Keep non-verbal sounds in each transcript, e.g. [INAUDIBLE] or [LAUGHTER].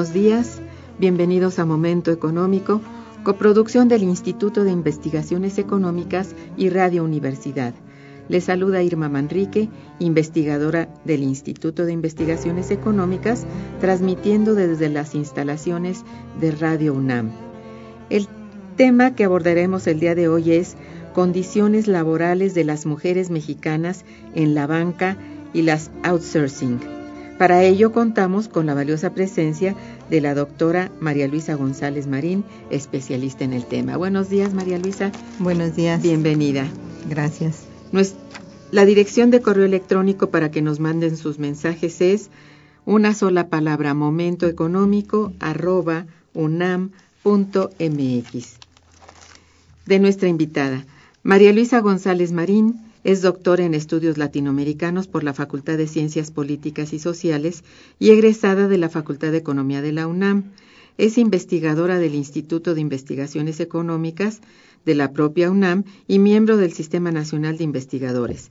Buenos días, bienvenidos a Momento Económico, coproducción del Instituto de Investigaciones Económicas y Radio Universidad. Les saluda Irma Manrique, investigadora del Instituto de Investigaciones Económicas, transmitiendo desde las instalaciones de Radio UNAM. El tema que abordaremos el día de hoy es condiciones laborales de las mujeres mexicanas en la banca y las outsourcing. Para ello contamos con la valiosa presencia de la doctora María Luisa González Marín, especialista en el tema. Buenos días, María Luisa. Buenos días. Bienvenida. Gracias. La dirección de correo electrónico para que nos manden sus mensajes es una sola palabra momentoeconómico arroba unam.mx. De nuestra invitada, María Luisa González Marín, es doctora en estudios latinoamericanos por la Facultad de Ciencias Políticas y Sociales y egresada de la Facultad de Economía de la UNAM. Es investigadora del Instituto de Investigaciones Económicas de la propia UNAM y miembro del Sistema Nacional de Investigadores.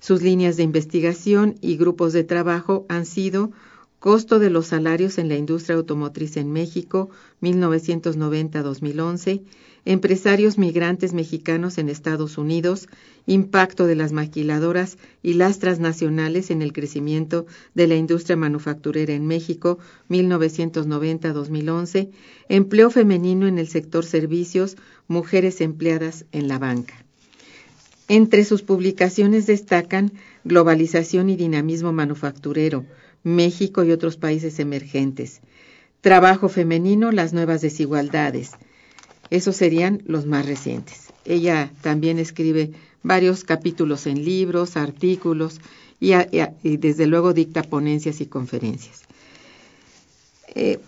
Sus líneas de investigación y grupos de trabajo han sido Costo de los salarios en la industria automotriz en México, 1990-2011, empresarios migrantes mexicanos en Estados Unidos, impacto de las maquiladoras y las transnacionales en el crecimiento de la industria manufacturera en México 1990-2011, empleo femenino en el sector servicios, mujeres empleadas en la banca. Entre sus publicaciones destacan Globalización y Dinamismo Manufacturero, México y otros países emergentes, Trabajo femenino, las nuevas desigualdades, esos serían los más recientes. Ella también escribe varios capítulos en libros, artículos y, desde luego dicta ponencias y conferencias. Eh,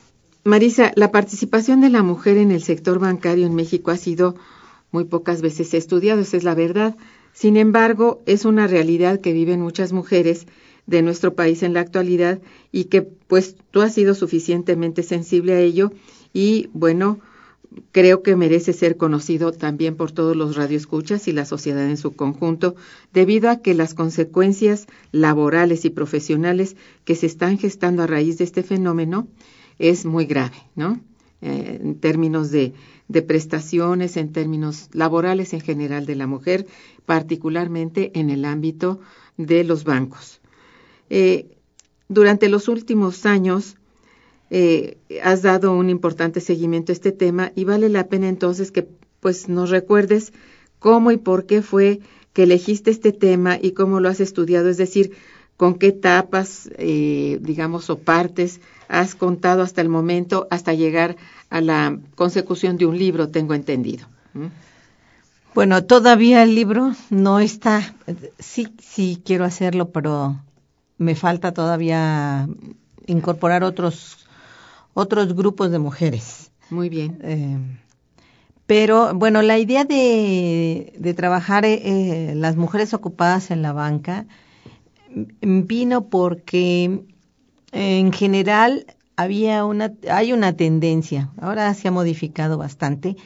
Marisa, la participación de la mujer en el sector bancario en México ha sido muy pocas veces estudiado, esa es la verdad. Sin embargo, es una realidad que viven muchas mujeres de nuestro país en la actualidad y que pues tú has sido suficientemente sensible a ello y bueno, creo que merece ser conocido también por todos los radioescuchas y la sociedad en su conjunto, debido a que las consecuencias laborales y profesionales que se están gestando a raíz de este fenómeno es muy grave, ¿no? Eh, en términos de, prestaciones, en términos laborales en general de la mujer, particularmente en el ámbito de los bancos. Eh, durante los últimos años, eh, has dado un importante seguimiento a este tema y vale la pena entonces que pues nos recuerdes cómo y por qué fue que elegiste este tema y cómo lo has estudiado, es decir, con qué etapas, eh, digamos, o partes has contado hasta el momento, hasta llegar a la consecución de un libro, tengo entendido. Bueno, todavía el libro no está, sí, sí quiero hacerlo, pero me falta todavía incorporar otros otros grupos de mujeres. Muy bien. Eh, Pero bueno, la idea de, de trabajar eh, las mujeres ocupadas en la banca mm, vino porque en general había una, hay una tendencia, ahora se ha modificado bastante,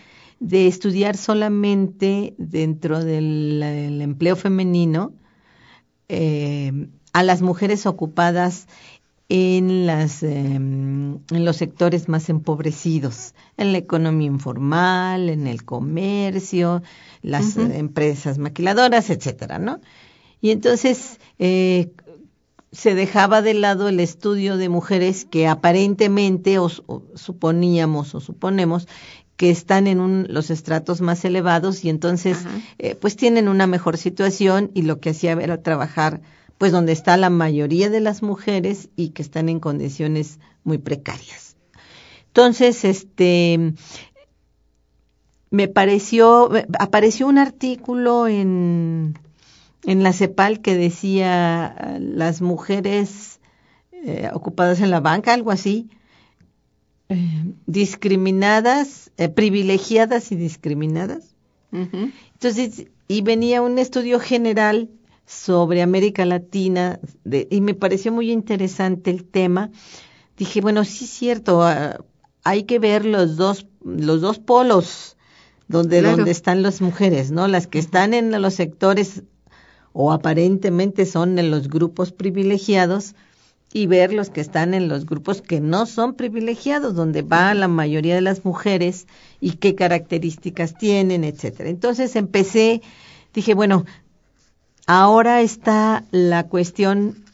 de estudiar solamente dentro del, del empleo femenino eh, a las mujeres ocupadas en, las, em, en los sectores más empobrecidos, en la economía informal, en el comercio, las empresas maquiladoras, etcétera, ¿no? Y entonces eh, se dejaba de lado el estudio de mujeres que aparentemente o, suponíamos o suponemos que están en un, los estratos más elevados y entonces eh, pues tienen una mejor situación y lo que hacía era trabajar pues donde está la mayoría de las mujeres y que están en condiciones muy precarias. Entonces, este, me pareció, apareció un artículo en, en la CEPAL que decía las mujeres eh, ocupadas en la banca, algo así, eh, discriminadas, eh, privilegiadas y discriminadas. Entonces, y venía un estudio general sobre América Latina y me pareció muy interesante el tema. Dije, bueno, sí es cierto, ah, hay que ver los dos, los dos polos donde, donde están las mujeres, ¿no? Las que están en los sectores o aparentemente son en los grupos privilegiados y ver los que están en los grupos que no son privilegiados, donde va la mayoría de las mujeres y qué características tienen, etcétera. Entonces empecé, dije, bueno, Ahora está la cuestión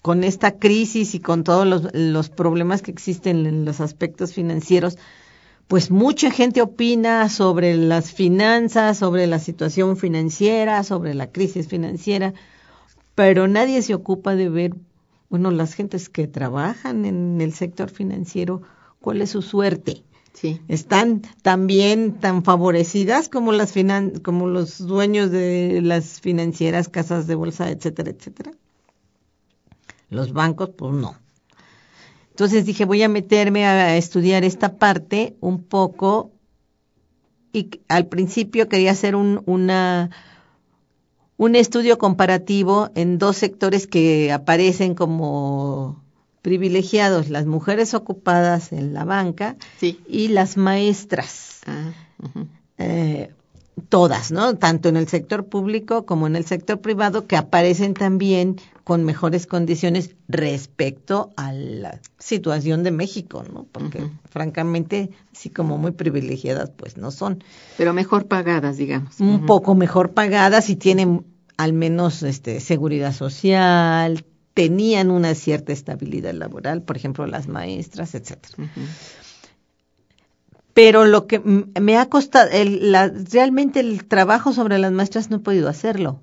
con esta crisis y con todos los, problemas que existen en los aspectos financieros, pues mucha gente opina sobre las finanzas, sobre la situación financiera, sobre la crisis financiera, pero nadie se ocupa de ver, bueno, las gentes que trabajan en el sector financiero, cuál es su suerte. Sí. Están también tan favorecidas como las finan como los dueños de las financieras, casas de bolsa, etcétera, etcétera. Los bancos, pues no. Entonces dije, voy a meterme a estudiar esta parte un poco y al principio quería hacer un, una, un estudio comparativo en dos sectores que aparecen como privilegiados las mujeres ocupadas en la banca y las maestras. Ah, eh, todas, ¿no? Tanto en el sector público como en el sector privado, que aparecen también con mejores condiciones respecto a la situación de México, ¿no? Porque francamente, así como muy privilegiadas, pues no son. Pero mejor pagadas, digamos. Un poco mejor pagadas y tienen al menos este seguridad social, tenían una cierta estabilidad laboral, por ejemplo, las maestras, etcétera. Pero lo que me ha costado, el, la, realmente el trabajo sobre las maestras no he podido hacerlo,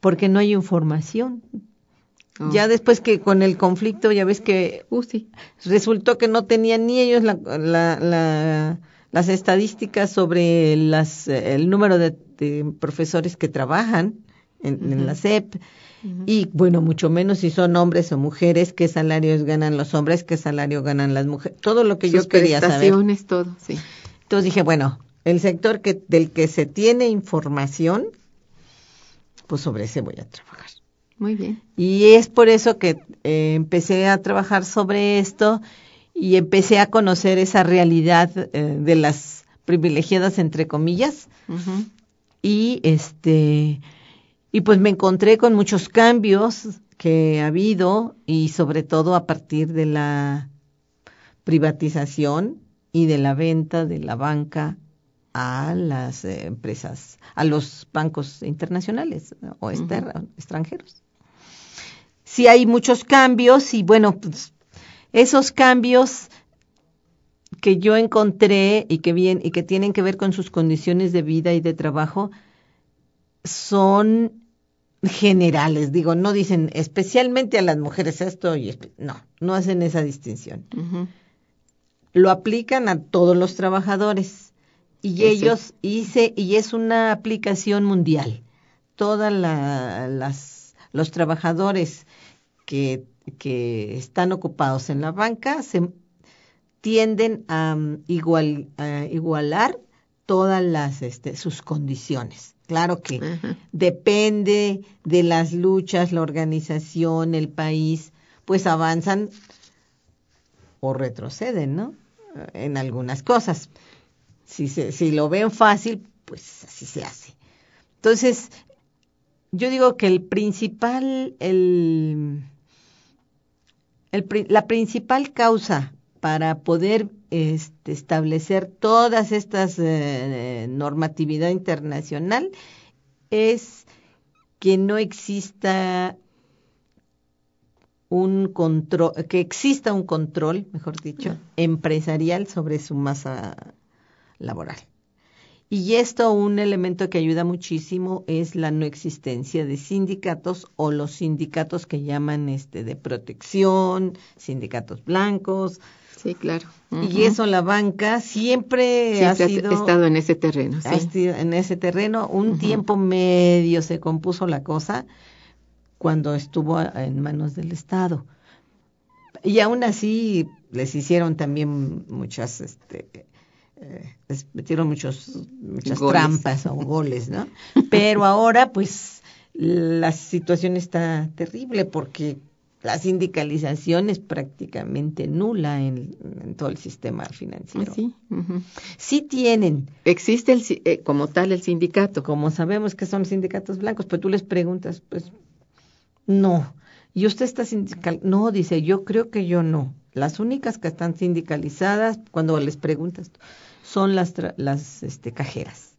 porque no hay información. Oh. Ya después que con el conflicto, ya ves que uh, resultó que no tenían ni ellos la, la, las estadísticas sobre las, el número de, profesores que trabajan en, en la SEP y bueno, mucho menos si son hombres o mujeres, qué salarios ganan los hombres, qué salario ganan las mujeres, todo lo que yo quería saber. todo, sí. Entonces dije, bueno, el sector que del que se tiene información, pues sobre ese voy a trabajar. Muy bien. Y es por eso que eh, empecé a trabajar sobre esto y empecé a conocer esa realidad eh, de las privilegiadas entre comillas. Y este y pues me encontré con muchos cambios que ha habido y sobre todo a partir de la privatización y de la venta de la banca a las empresas, a los bancos internacionales o extranjeros. Sí hay muchos cambios y bueno, pues esos cambios que yo encontré y que bien y que tienen que ver con sus condiciones de vida y de trabajo son generales, digo, no dicen especialmente a las mujeres esto y no, no hacen esa distinción. Lo aplican a todos los trabajadores y ellos hice y es una aplicación mundial. Todas las los trabajadores que que están ocupados en la banca se tienden a, igual, a igualar todas las este, sus condiciones. Claro que depende de las luchas, la organización, el país, pues avanzan o retroceden, ¿no? En algunas cosas. Si, se, si lo ven fácil, pues así se hace. Entonces, yo digo que el principal, el, el, la principal causa para poder este, establecer todas estas eh, normatividad internacional es que no exista un control, que exista un control, mejor dicho, empresarial sobre su masa laboral. Y esto, un elemento que ayuda muchísimo es la no existencia de sindicatos o los sindicatos que llaman este de protección, sindicatos blancos. Sí, claro. Y eso la banca siempre ha sido estado en ese terreno, sí. en ese terreno un tiempo medio se compuso la cosa cuando estuvo en manos del Estado. Y aún así les hicieron también muchas este eh, les metieron muchos, muchas trampas o goles, ¿no? [LAUGHS] Pero ahora, pues, la situación está terrible porque la sindicalización es prácticamente nula en, todo el sistema financiero. Sí, sí tienen. Existe el, eh, como tal el sindicato. Como sabemos que son sindicatos blancos, pero tú les preguntas, pues, no. ¿Y usted está sindical? No, dice, yo creo que yo no. Las únicas que están sindicalizadas, cuando les preguntas, son las, las este, cajeras.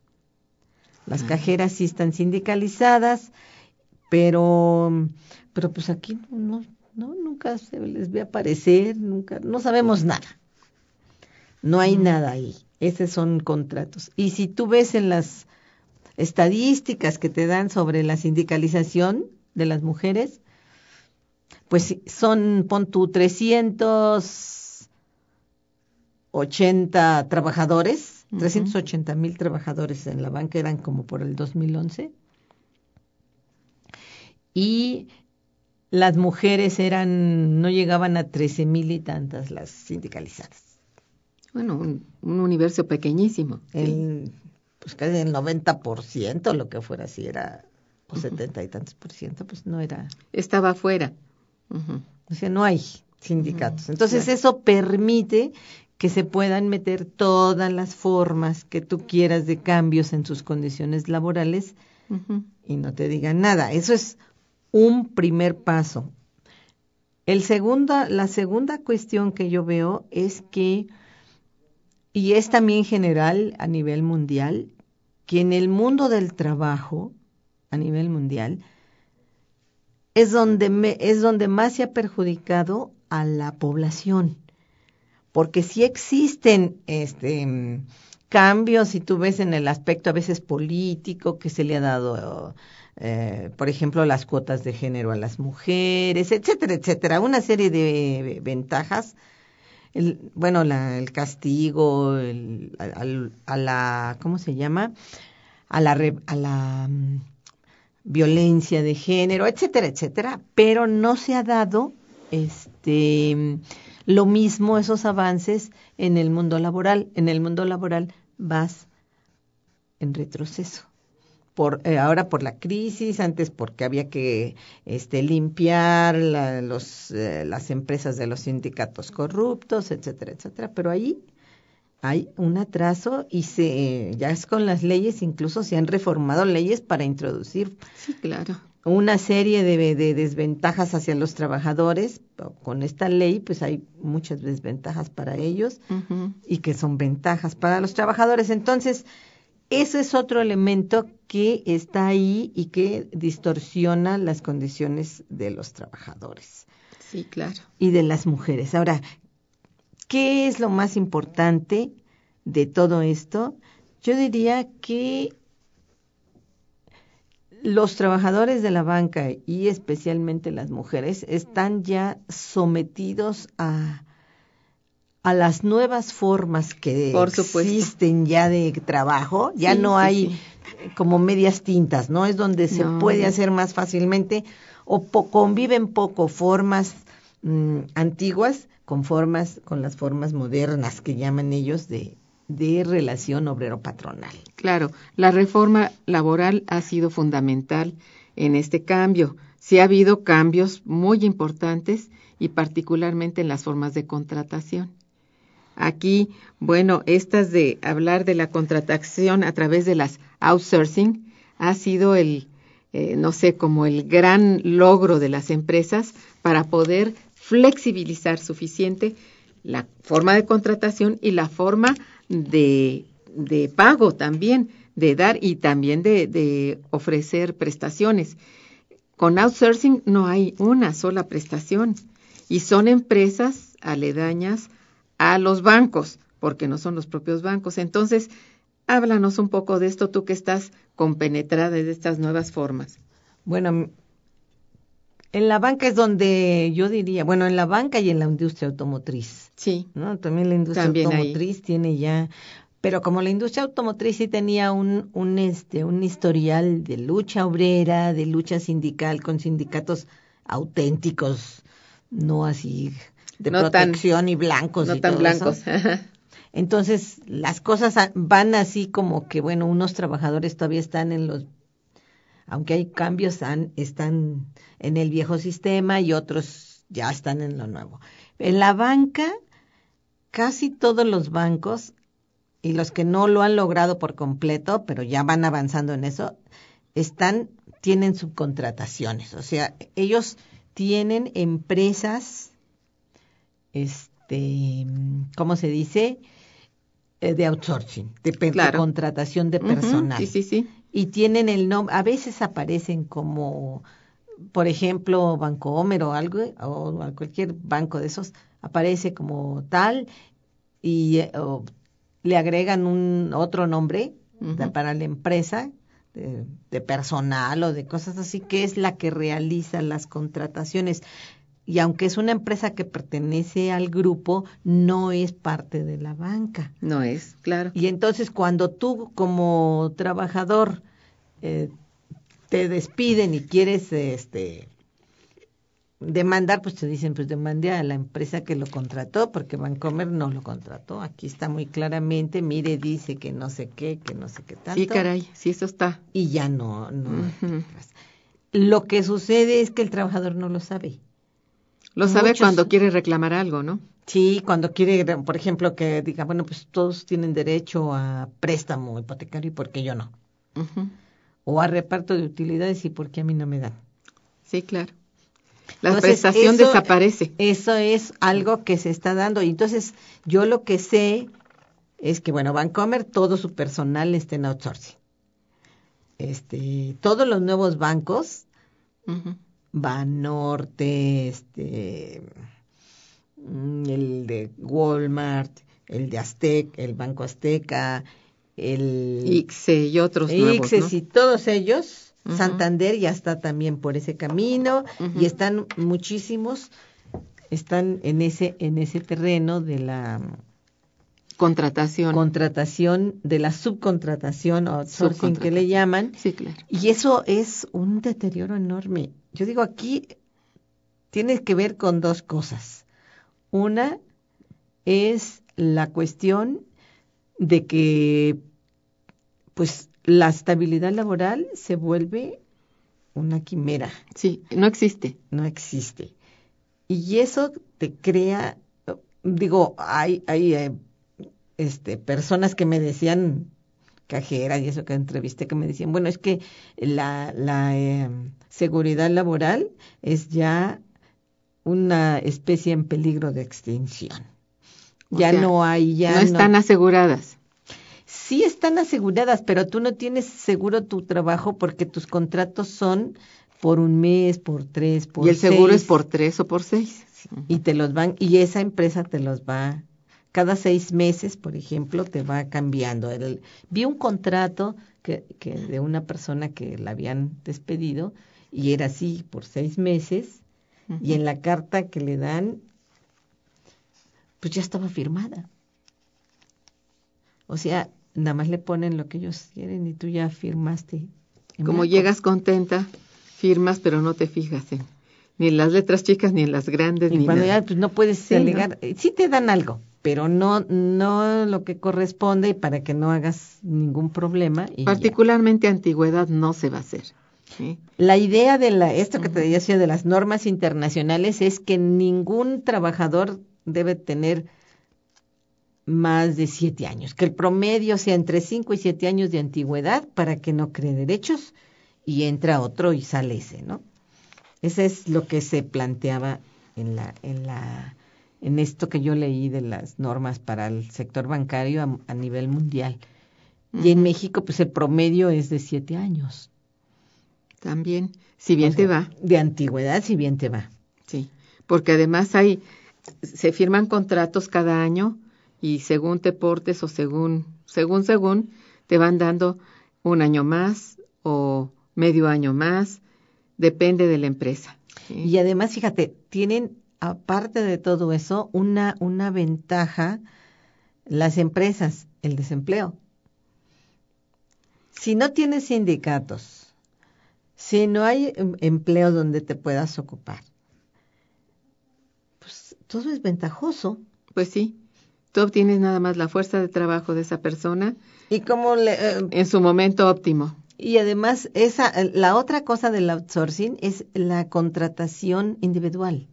Las cajeras sí están sindicalizadas, pero, pero pues aquí no, no, nunca se les ve aparecer, nunca, no sabemos nada. No hay nada ahí. Esos son contratos. Y si tú ves en las estadísticas que te dan sobre la sindicalización de las mujeres, pues son, pon tú, 300 80 trabajadores, 380 mil trabajadores en la banca, eran como por el 2011. Y las mujeres eran, no llegaban a 13 mil y tantas las sindicalizadas. Bueno, un, universo pequeñísimo. El, Pues casi el 90%, lo que fuera, si era, o 70 y tantos por ciento, pues no era. Estaba afuera. O sea, no hay sindicatos. Entonces, eso permite que se puedan meter todas las formas que tú quieras de cambios en sus condiciones laborales y no te digan nada. Eso es un primer paso. El segunda, la segunda cuestión que yo veo es que, y es también general a nivel mundial, que en el mundo del trabajo, a nivel mundial, es donde, me, es donde más se ha perjudicado a la población porque sí existen este cambios, si tú ves en el aspecto a veces político que se le ha dado, eh, por ejemplo, las cuotas de género a las mujeres, etcétera, etcétera, una serie de ventajas. El, bueno, la, el castigo, el, a, la, ¿cómo se llama? A la, a la mm, violencia de género, etcétera, etcétera, pero no se ha dado este lo mismo esos avances en el mundo laboral. En el mundo laboral vas en retroceso. Por, eh, ahora por la crisis, antes porque había que este, limpiar los, eh, las empresas de los sindicatos corruptos, etcétera, etcétera. Pero ahí hay un atraso y se ya es con las leyes, incluso se han reformado leyes para introducir sí, claro una serie de, desventajas hacia los trabajadores. Con esta ley, pues hay muchas desventajas para ellos y que son ventajas para los trabajadores. Entonces, ese es otro elemento que está ahí y que distorsiona las condiciones de los trabajadores. Sí, claro. Y de las mujeres. Ahora, ¿qué es lo más importante de todo esto? Yo diría que los trabajadores de la banca y especialmente las mujeres están ya sometidos a, a las nuevas formas que existen ya de trabajo. Ya no hay como medias tintas, ¿no? Es donde se puede hacer más fácilmente o conviven poco formas mm, antiguas con formas, con las formas modernas que llaman ellos de, de relación obrero-patronal. Claro, la reforma laboral ha sido fundamental en este cambio. Sí ha habido cambios muy importantes y particularmente en las formas de contratación. Aquí, bueno, estas de hablar de la contratación a través de las outsourcing ha sido el, eh, no sé, como el gran logro de las empresas para poder flexibilizar suficiente la forma de contratación y la forma de, de pago también, de dar y también de, de ofrecer prestaciones. Con outsourcing no hay una sola prestación y son empresas aledañas a los bancos, porque no son los propios bancos. Entonces, háblanos un poco de esto, tú que estás compenetrada de estas nuevas formas. Bueno, en la banca es donde yo diría, bueno, en la banca y en la industria automotriz. Sí. ¿no? También la industria automotriz tiene ya, pero como la industria automotriz sí tenía un, un, este, un historial de lucha obrera, de lucha sindical con sindicatos auténticos, no así de protección y blancos. No y tan blancos. Entonces, las cosas van así como que, bueno, unos trabajadores todavía están en los, aunque hay cambios, están en el viejo sistema y otros ya están en lo nuevo. En la banca, casi todos los bancos y los que no lo han logrado por completo, pero ya van avanzando en eso, están, tienen subcontrataciones. O sea, ellos tienen empresas, este, ¿cómo se dice? Eh, de outsourcing, de, contratación de personal. sí, sí, sí. Y tienen el nombre, a veces aparecen como, por ejemplo, Bancomer o algo, o cualquier banco de esos, aparece como tal y eh, le agregan un otro nombre para la empresa de, de, personal o de cosas así, que es la que realiza las contrataciones y aunque es una empresa que pertenece al grupo, no es parte de la banca. No es, claro. Y entonces cuando tú como trabajador eh, te despiden y quieres este demandar, pues te dicen, pues demande a la empresa que lo contrató, porque Bancomer no lo contrató. Aquí está muy claramente, mire, dice que no sé qué, que no sé qué tanto. Sí, caray, sí, eso está. Y ya no, no. Lo que sucede es que el trabajador no lo sabe. Lo sabe cuando quiere reclamar algo, ¿no? Sí, cuando quiere, por ejemplo, que diga, bueno, pues todos tienen derecho a préstamo hipotecario y por qué yo no. O a reparto de utilidades y por qué a mí no me dan. Sí, claro. La prestación desaparece. Eso es algo que se está dando. Y entonces, yo lo que sé es que, bueno, Bancomer, todo su personal está en outsourcing. Este, todos los nuevos bancos Banorte, este, mm, el de Walmart, el de Aztec, el Banco Azteca, el ICSE y otros nuevos, y todos ellos, Santander ya está también por ese camino y están muchísimos están en ese en ese terreno de la contratación. contratación de la subcontratación o outsourcing que le llaman sí claro. y eso es un deterioro enorme yo digo aquí tiene que ver con dos cosas. Una es la cuestión de que pues la estabilidad laboral se vuelve una quimera. Sí, no existe. No existe. Y eso te crea, digo, hay, hay eh, este, personas que me decían, cajeras y eso que entrevisté, que me decían, bueno, es que la, la eh, seguridad laboral es ya una especie en peligro de extinción. ya no hay, ya no están aseguradas. Sí están aseguradas, pero tú no tienes seguro tu trabajo porque tus contratos son por un mes, por tres, por Y el seguro es por tres o por seis. Y te los van, y esa empresa te los va cada seis meses, por ejemplo, te va cambiando. El, vi un contrato que, que de una persona que la habían despedido y era así por seis meses y en la carta que le dan, pues ya estaba firmada. O sea, nada más le ponen lo que ellos quieren y tú ya firmaste. Como llegas contenta, firmas, pero no te fijas ni en las letras chicas, ni en las grandes, y ni cuando ya pues, no puedes alegar, eh, sí te dan algo, pero no, no lo que corresponde y para que no hagas ningún problema. Y Particularmente antigüedad no se va a hacer. La idea de la, esto que te decía de las normas internacionales es que ningún trabajador debe tener más de siete años, que el promedio sea entre cinco y siete años de antigüedad para que no cree derechos y entra otro y sale ese, ¿no? Ese es lo que se planteaba en la, en la, en esto que yo leí de las normas para el sector bancario a, nivel mundial. Y en México, pues el promedio es de siete años. También, si bien te va. De antigüedad, si bien te va. Sí, porque además hay, se firman contratos cada año y según te portes o según, según, según, te van dando un año más o medio año más, depende de la empresa. Y además, fíjate, tienen, aparte de todo eso, una, una ventaja las empresas, el desempleo. Si no tienes sindicatos, si no hay em, empleo donde te puedas ocupar, pues todo es ventajoso. Pues sí, Tú obtienes nada más la fuerza de trabajo de esa persona y como le, eh, en su momento óptimo. Y además esa la otra cosa del outsourcing es la contratación individual.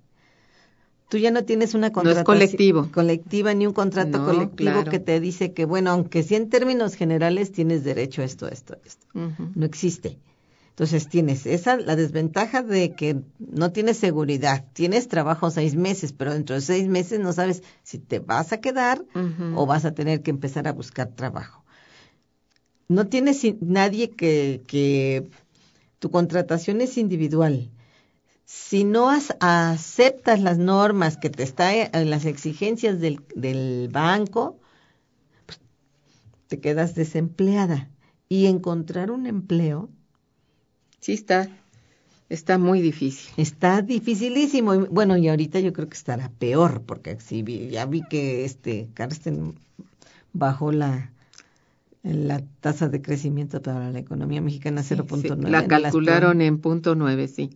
Tú ya no tienes una contratación colectivo. colectiva ni un contrato colectivo que te dice que bueno, aunque sí en términos generales tienes derecho a esto, esto, esto. No existe. Entonces tienes esa, la desventaja de que no tienes seguridad, tienes trabajo seis meses, pero dentro de seis meses no sabes si te vas a quedar o vas a tener que empezar a buscar trabajo. No tienes nadie que, que tu contratación es individual. Si no aceptas las normas que te están, en las exigencias del, del banco, pues, te quedas desempleada. Y encontrar un empleo sí está, está muy difícil. Está dificilísimo. Bueno, y ahorita yo creo que estará peor, porque sí, ya vi que este Carsten bajó la, la tasa de crecimiento para la economía mexicana 0.9. la calcularon en punto nueve, sí.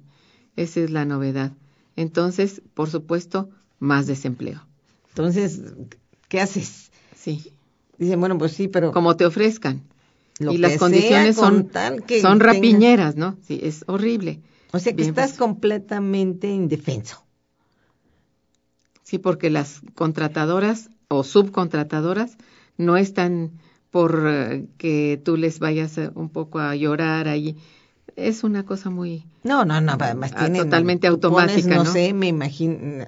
Esa es la novedad. Entonces, por supuesto, más desempleo. Entonces, ¿qué haces? Sí. Dicen, bueno, pues sí, pero... Como te ofrezcan y las condiciones son, son rapiñeras, ¿no? Sí, es horrible. O sea que estás completamente indefenso. Sí, porque las contratadoras o subcontratadoras no están por eh, que tú les vayas eh, un poco a llorar ahí. Es una cosa muy... No, no, no, además ah, tienen... Totalmente automática, ¿no? sé, me imagino,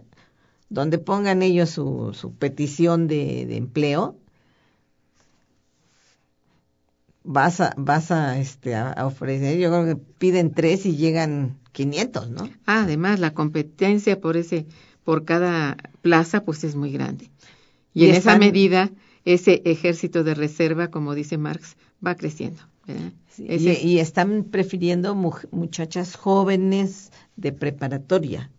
donde pongan ellos su, su petición de, de empleo, vas a, vas a, este, a, ofrecer, yo creo que piden tres y llegan 500, ¿no? Ah, además, la competencia por ese, por cada plaza, pues es muy grande. Y, en esa medida, ese ejército de reserva, como dice Marx, va creciendo. Y, están prefiriendo muchachas jóvenes de preparatoria.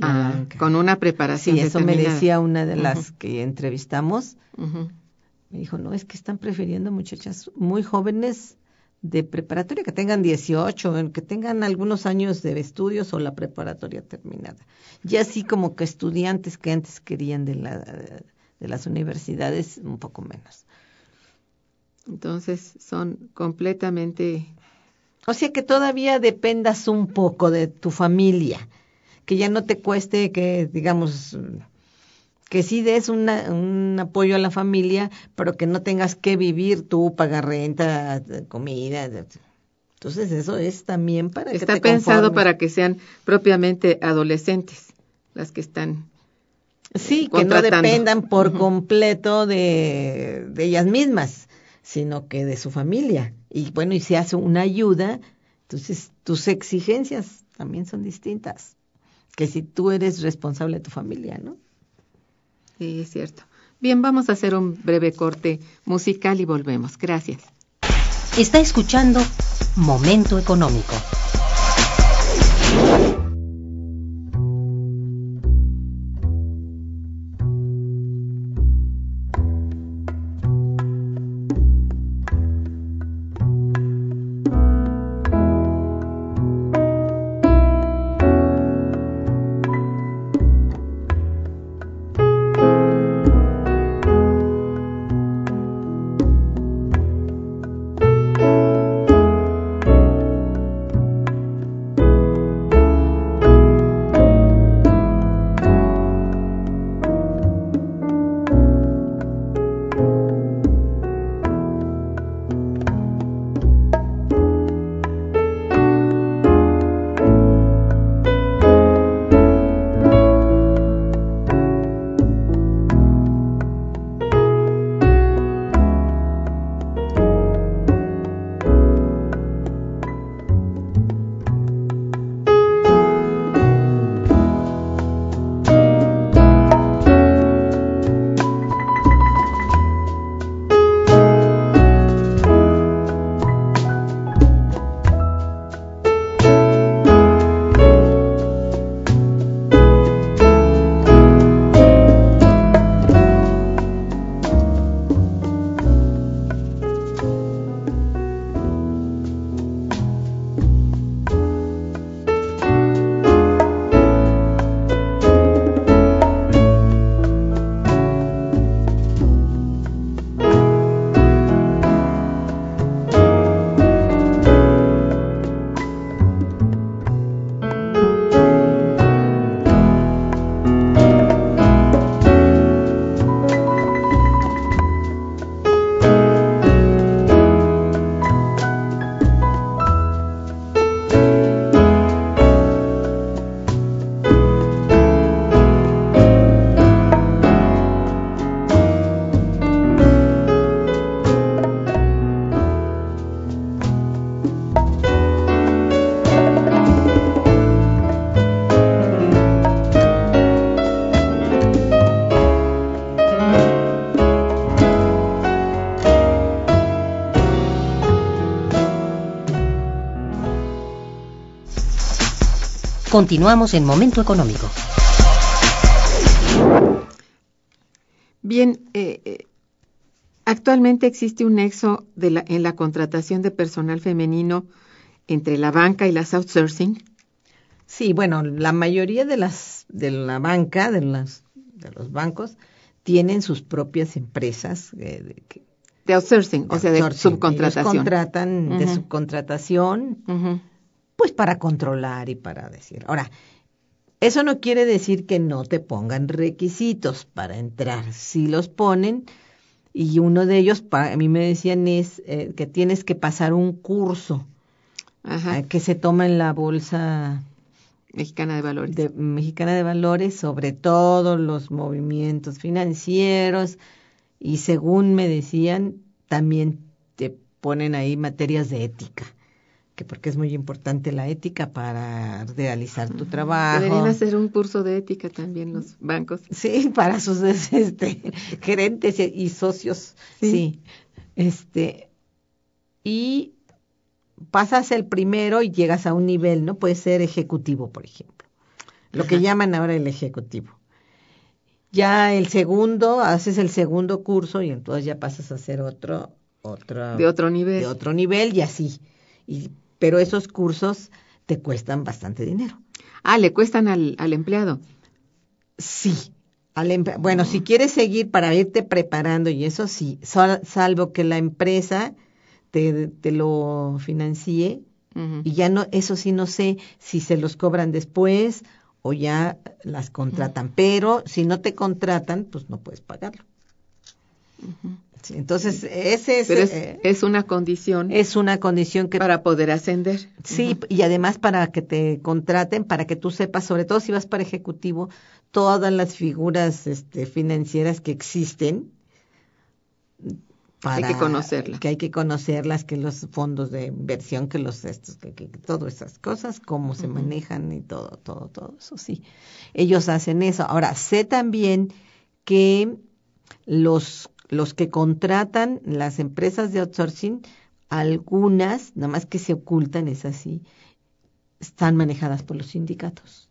Ah, con una preparación. Sí, eso me decía una de las que entrevistamos. Me dijo, no, es que están prefiriendo muchachas muy jóvenes de preparatoria, que tengan 18, que tengan algunos años de estudios o la preparatoria terminada. Y así como que estudiantes que antes querían de, la, de las universidades, un poco menos. Entonces son completamente... O sea que todavía dependas un poco de tu familia, que ya no te cueste que, digamos, que sí des un apoyo a la familia, pero que no tengas que vivir tú, pagar renta, comida. Entonces eso es también para Está que te pensado para que sean propiamente adolescentes las que están Sí, que no dependan por completo de, de ellas mismas, sino que de su familia. Y bueno, y se hace una ayuda, entonces tus exigencias también son distintas que si tú eres responsable de tu familia, ¿no? Sí, es cierto. Bien, vamos a hacer un breve corte musical y volvemos. Gracias. Está escuchando Momento Económico. Continuamos en Momento Económico. Bien, eh, eh, actualmente existe un nexo de la- en la contratación de personal femenino entre la banca y las outsourcing. Sí, bueno, la mayoría de las de la banca, de las de los bancos tienen sus propias empresas eh, de, que- De outsourcing, o sea, de outsourcing. subcontratación. Ellos contratan de subcontratación. Pues para controlar y para decir. Ahora, eso no quiere decir que no te pongan requisitos para entrar. Si los ponen, y uno de ellos, pa- a mí me decían, es eh, que tienes que pasar un curso Ajá. eh, que se toma en la bolsa Mexicana de Valores. de, mexicana de valores sobre todos los movimientos financieros y según me decían también te ponen ahí materias de ética que porque es muy importante la ética para realizar tu trabajo Deberían hacer un curso de ética también los bancos. sí para sus [LAUGHS] este, gerentes y, socios Sí. sí este y pasas el primero y llegas a un nivel, ¿no? Puede ser ejecutivo, por ejemplo. Lo que llaman ahora el ejecutivo. Ya el segundo, haces el segundo curso y entonces ya pasas a hacer otro, otro, De otro nivel. de otro nivel y así. Y, pero esos cursos te cuestan bastante dinero. Ah, le cuestan al, al empleado. Sí. Al bueno, si quieres seguir para irte preparando y eso sí, sal- salvo que la empresa te, te lo financie y ya no, eso sí no sé si se los cobran después o ya las contratan, pero si no te contratan, pues no puedes pagarlo. Sí, entonces, ese es, es, eh, es una condición es una condición que para poder ascender. Sí, y además para que te contraten, para que tú sepas, sobre todo si vas para ejecutivo, todas las figuras este, financieras que existen. Hay que conocerlas. Que hay que conocerlas, que los fondos de inversión, que los estos, que, que, que todas esas cosas, cómo se manejan y todo, todo, todo eso, sí. Ellos hacen eso. Ahora, sé también que los, los que contratan las empresas de outsourcing, algunas, nada más que se ocultan, es así, están manejadas por los sindicatos.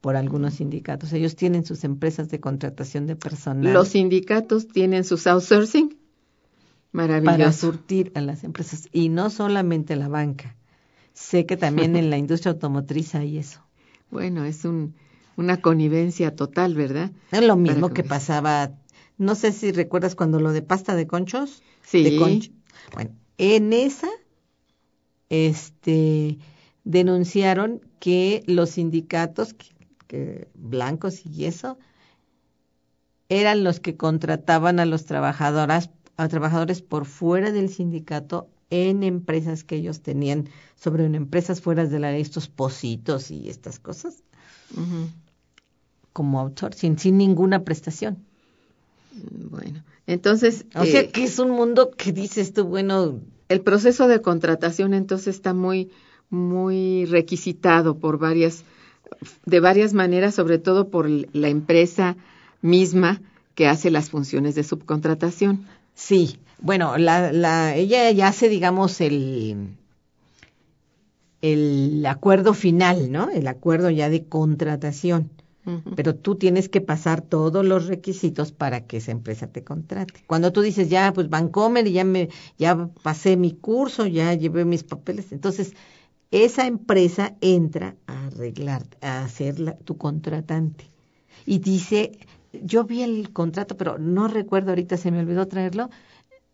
Por algunos sindicatos. Ellos tienen sus empresas de contratación de personal Los sindicatos tienen sus outsourcing. para Maravilloso. surtir a las empresas. Y no solamente la banca. Sé que también en la [LAUGHS] industria automotriz hay eso. Bueno, es un, una connivencia total, ¿verdad? Es lo mismo Para que pasaba, no sé si recuerdas cuando lo de pasta de conchos. Sí. De conch- Bueno, en esa, este, denunciaron que los sindicatos, que, que blancos y eso, eran los que contrataban a los trabajadoras, a trabajadores por fuera del sindicato en empresas que ellos tenían sobre en empresas fuera de la ley, estos positos y estas cosas, como outsourcing, sin ninguna prestación. Bueno, entonces, O sea eh, que es un mundo que dices tú, bueno, el proceso de contratación entonces está muy, muy requisitado por varias, de varias maneras, sobre todo por la empresa misma que hace las funciones de subcontratación. sí, bueno, la, la, ella ya hace, digamos, el, el acuerdo final, ¿no? El acuerdo ya de contratación. Pero tú tienes que pasar todos los requisitos para que esa empresa te contrate. Cuando tú dices, ya, pues Vancomer, ya me, ya pasé mi curso, ya llevé mis papeles, entonces esa empresa entra a arreglar, a ser tu contratante. Y dice, yo vi el contrato, pero no recuerdo ahorita, se me olvidó traerlo,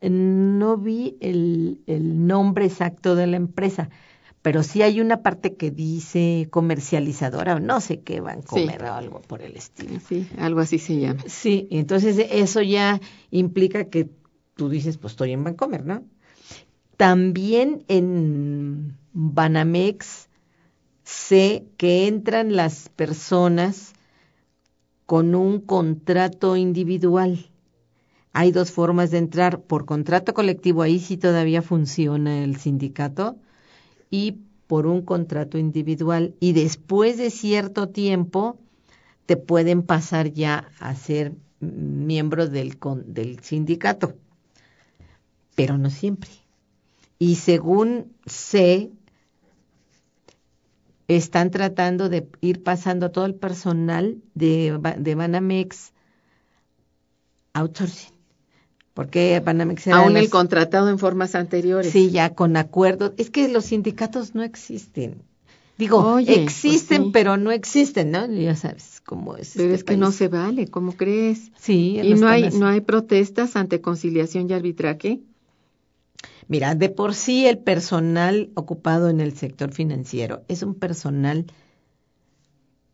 no vi el nombre exacto de la empresa, pero sí hay una parte que dice comercializadora, o no sé qué van a comer o algo por el estilo. Sí, algo así se llama. Sí, entonces eso ya implica que tú dices, pues estoy en Bancomer, ¿no? También en Banamex sé que entran las personas con un contrato individual. Hay dos formas de entrar. Por contrato colectivo, ahí sí todavía funciona el sindicato, y por un contrato individual. Y después de cierto tiempo, te pueden pasar ya a ser miembro del, del sindicato, pero no siempre. Y según sé, están tratando de ir pasando a todo el personal de, de Banamex outsourcing. Porque Banamex era Aún el contratado en formas anteriores. Sí, ya con acuerdos. Es que los sindicatos no existen. Digo, Oye, pues existen, sí. pero no existen, ¿no? Ya sabes cómo es. Pero este es que no se vale, ¿cómo crees? Sí, ¿Y no hay, así. no hay protestas ante conciliación y arbitraje? Mira, de por sí el personal ocupado en el sector financiero es un personal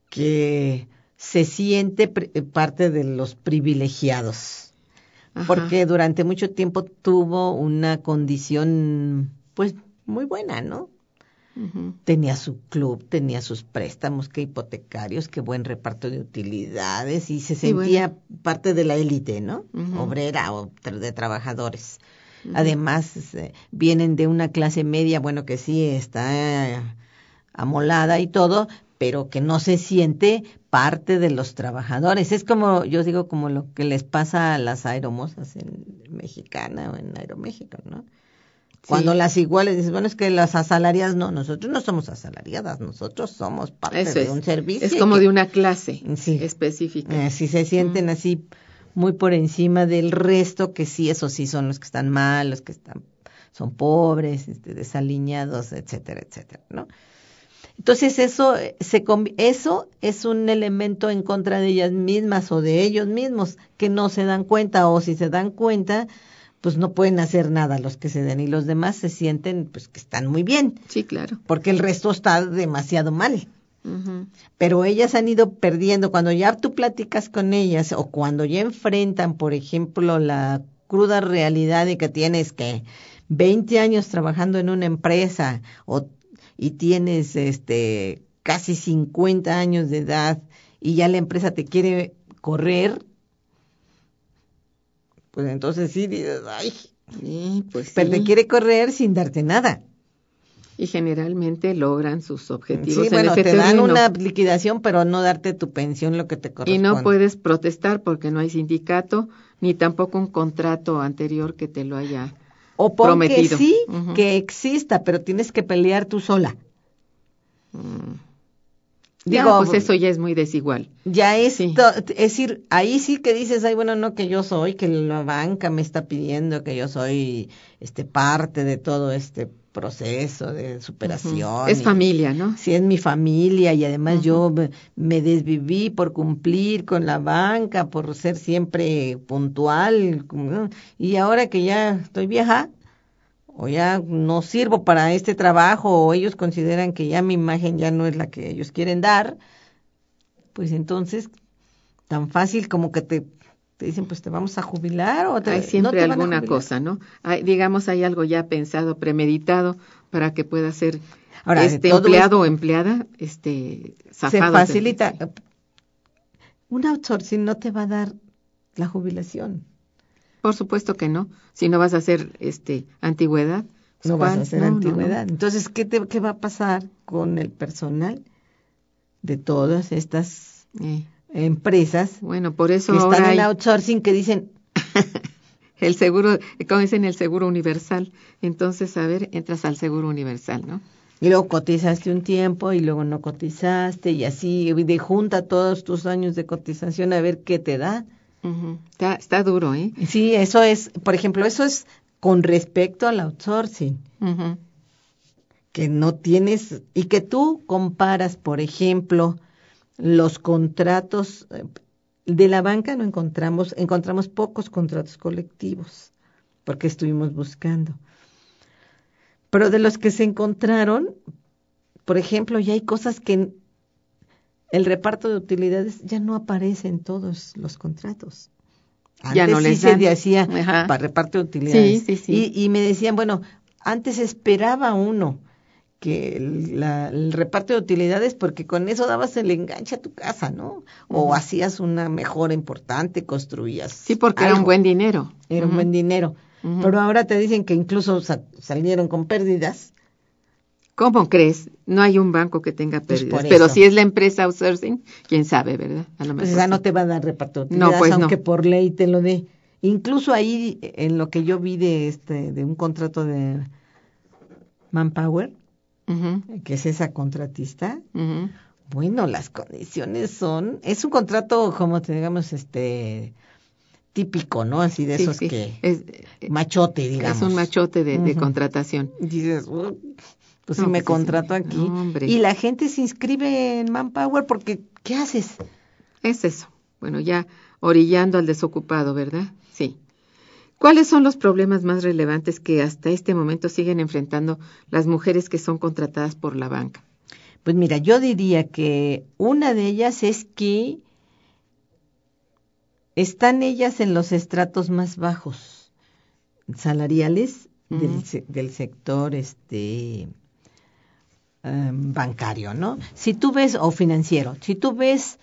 que se siente eh, parte de los privilegiados, Ajá. porque durante mucho tiempo tuvo una condición, pues, muy buena, ¿no? Tenía su club, tenía sus préstamos, que hipotecarios, qué buen reparto de utilidades y se sentía parte de la élite, ¿no? Obrera o de trabajadores. Además, eh, vienen de una clase media, bueno, que sí está eh, amolada y todo, pero que no se siente parte de los trabajadores. Es como, yo digo, como lo que les pasa a las aeromosas en Mexicana o en Aeroméxico, ¿no? Cuando Sí. las iguales dices, bueno, es que las asalariadas no, nosotros no somos asalariadas, nosotros somos parte Eso de es. un servicio. Es como que- de una clase Sí. específica. eh, si se sienten así muy por encima del resto, que sí, esos sí son los que están mal, los que están, son pobres, este, desaliñados, etcétera, etcétera, ¿no? Entonces eso, eh, se, eso es un elemento en contra de ellas mismas o de ellos mismos que no se dan cuenta o si se dan cuenta, pues no pueden hacer nada los que se den y los demás se sienten pues que están muy bien Sí, claro. porque el resto está demasiado mal pero ellas han ido perdiendo. Cuando ya tú platicas con ellas o cuando ya enfrentan, por ejemplo, la cruda realidad de que tienes que 20 años trabajando en una empresa o, y tienes este casi 50 años de edad y ya la empresa te quiere correr, pues entonces sí dices, ay, Sí, pues pero te quiere correr sin darte nada. Y generalmente logran sus objetivos Sí, en bueno, ese te dan una liquidación, pero no darte tu pensión lo que te Y corresponde. no puedes protestar porque no hay sindicato ni tampoco un contrato anterior que te lo haya. O pon prometido. que sí, que exista, pero tienes que pelear tú sola. Ya, Digo, pues eso ya es muy desigual. ya es, sí. es decir, ahí sí que dices, ay, bueno, no, que yo soy, que la banca me está pidiendo que yo soy este parte de todo este proceso de superación. Es familia, ¿no? Si es mi familia y además yo me, desviví por cumplir con la banca, por ser siempre puntual. Y ahora que ya estoy vieja, o ya no sirvo para este trabajo, o ellos consideran que ya mi imagen ya no es la que ellos quieren dar, pues entonces, tan fácil como que te, te dicen, pues te vamos a jubilar o te, Hay no siempre te van a alguna cosa, ¿no? Hay, digamos, hay algo ya pensado, premeditado, para que pueda ser Ahora, este empleado o empleada este, se zafado facilita. Un outsourcing no te va a dar la jubilación. Por supuesto que no. Si no vas a hacer este antigüedad. pues, No vas a hacer No, no, no. antigüedad. Entonces, ¿qué, te, ¿qué va a pasar con el personal de todas estas Eh, empresas bueno, por eso que ahora están hay en outsourcing que dicen, [LAUGHS] el seguro, como dicen el seguro universal. Entonces, a ver, entras al seguro universal, ¿no? y luego cotizaste un tiempo y luego no cotizaste y así de junta todos tus años de cotización a ver qué te da. Está, está duro, ¿eh? Sí, eso es, por ejemplo, eso es con respecto al outsourcing. Que no tienes y que tú comparas, por ejemplo, los contratos eh, de la banca no encontramos encontramos pocos contratos colectivos porque estuvimos buscando. Pero de los que se encontraron, por ejemplo, ya hay cosas que el reparto de utilidades ya no aparece en todos los contratos. Ya Antes no sí les se dan. hacía para reparto de utilidades. Sí, sí, sí. Y, y me decían, bueno, antes esperaba uno que el, la- el reparto de utilidades porque con eso dabas el enganche a tu casa, ¿no? O hacías una mejora importante, construías. Sí, porque era un buen dinero. Era un buen dinero. Pero ahora te dicen que incluso sa- salieron con pérdidas. ¿Cómo crees? No hay un banco que tenga Pues pérdidas. Pero si es la empresa outsourcing, quién sabe, ¿verdad? A lo Pues mejor esa no te va a dar reparto de No, utilidades, pues no. aunque por ley te lo dé. Incluso ahí, en lo que yo vi de este, de un contrato de Manpower, Que es esa contratista, bueno, las condiciones son, es un contrato como te digamos, este, típico, ¿no? Así de Sí, esos sí. que, Es, machote, digamos. es un machote de, contratación. Dices, "Uh, pues No, si me pues, contrato sí. aquí. Hombre. y la gente se inscribe en Manpower porque, ¿qué haces? Es eso. Bueno, ya orillando al desocupado, ¿verdad? ¿Cuáles son los problemas más relevantes que hasta este momento siguen enfrentando las mujeres que son contratadas por la banca? Pues mira, yo diría que una de ellas es que están ellas en los estratos más bajos salariales del sector este em, bancario, ¿no? Si tú ves, o financiero, si tú ves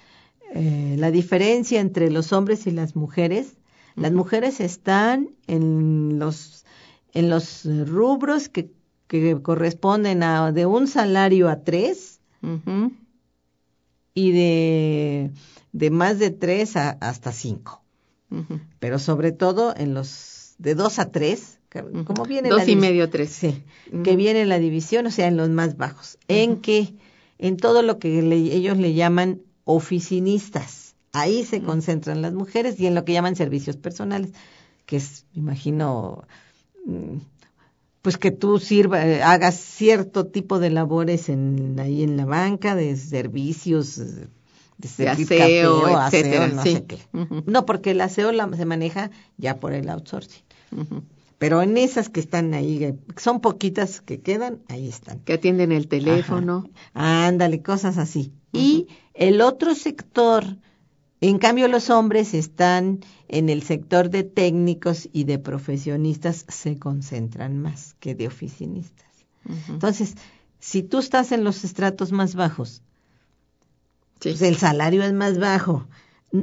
eh, la diferencia entre los hombres y las mujeres, las mujeres están en los, en los rubros que, que corresponden a de un salario a tres. Y de, de más de tres a, hasta cinco. Pero sobre todo en los de dos a tres, como viene Dos la y medio, tres. Sí, que viene la división, o sea, en los más bajos. En que, en todo lo que le- ellos le llaman oficinistas. Ahí se concentran las mujeres y en lo que llaman servicios personales, que es, me imagino, mm, pues que tú sirva, eh, hagas cierto tipo de labores en, ahí en la banca, de servicios, eh, de, De servir aseo, etcétera, aseo, no sí. sé qué. No, porque el aseo la- se maneja ya por el outsourcing. Pero en esas que están ahí, son poquitas que quedan, ahí están. Que atienden el teléfono. Ajá. Ándale, cosas así. Y el otro sector, en cambio los hombres están en el sector de técnicos y de profesionistas, se concentran más que de oficinistas. Entonces, si tú estás en los estratos más bajos, Sí. pues el salario es más bajo.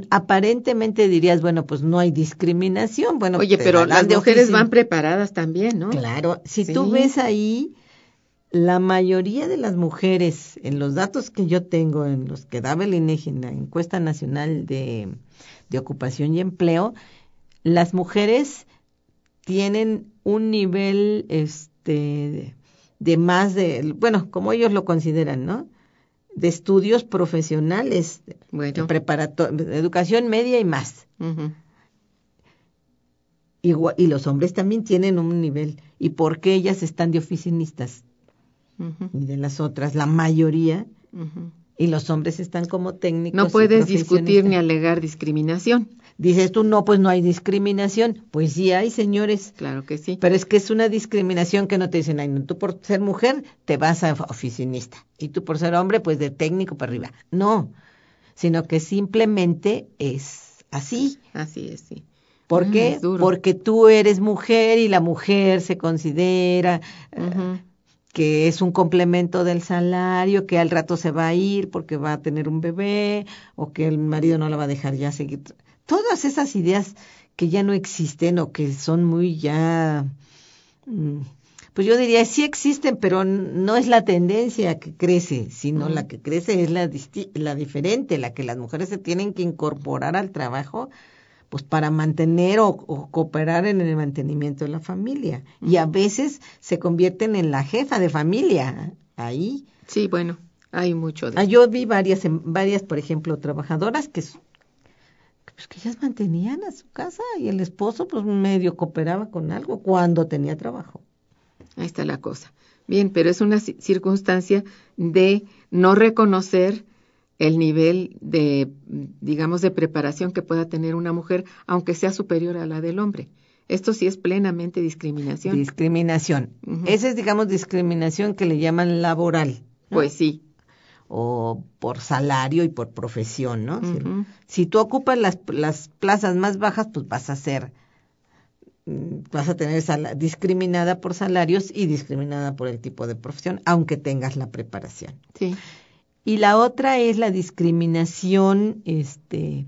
Aparentemente dirías, bueno, pues no hay discriminación. Bueno, Oye, te pero las mujeres van preparadas también, ¿no? Claro, si Sí. tú ves ahí, la mayoría de las mujeres, en los datos que yo tengo, en los que daba el INEGI, en la encuesta nacional de, de ocupación y empleo, las mujeres tienen un nivel, este, de más de, bueno, como ellos lo consideran, ¿no? De estudios profesionales, Bueno. de educación media y más. Igual- y los hombres también tienen un nivel. ¿Y por qué ellas están de oficinistas? Y de las otras, la mayoría, y los hombres están como técnicos. No puedes discutir ni alegar discriminación. Dices tú, no, pues no hay discriminación. Pues sí hay, señores. Claro que sí. Pero es que es una discriminación que no te dicen, ay, no, tú por ser mujer te vas a oficinista. Y tú por ser hombre, pues de técnico para arriba. No, sino que simplemente es así. Así es, sí. ¿Por Mm, qué? Porque tú eres mujer y la mujer se considera eh. Que es un complemento del salario, que al rato se va a ir porque va a tener un bebé o que el marido no la va a dejar ya seguir. Todas esas ideas que ya no existen o que son muy ya, mm, pues yo diría sí existen, pero no es la tendencia que crece, sino la que crece es la, la diferente, la que las mujeres se tienen que incorporar al trabajo pues para mantener o, o cooperar en el mantenimiento de la familia. Y a veces se convierten en la jefa de familia. Ahí. Sí, bueno, hay mucho de Ah, yo vi varias, em- varias, por ejemplo, trabajadoras que, pues, que ellas mantenían a su casa y el esposo pues medio cooperaba con algo cuando tenía trabajo. Ahí está la cosa. Bien, pero es una ci- circunstancia de no reconocer el nivel de, digamos, de preparación que pueda tener una mujer, aunque sea superior a la del hombre. Esto sí es plenamente discriminación. Discriminación. Esa es, digamos, discriminación que le llaman laboral. ¿no? Pues sí. o por salario y por profesión, ¿no? Si-. Si, tú ocupas las, las plazas más bajas, pues vas a ser, mm, vas a tener discriminada por salarios y discriminada por el tipo de profesión, aunque tengas la preparación. Sí. Y la otra es la discriminación, este,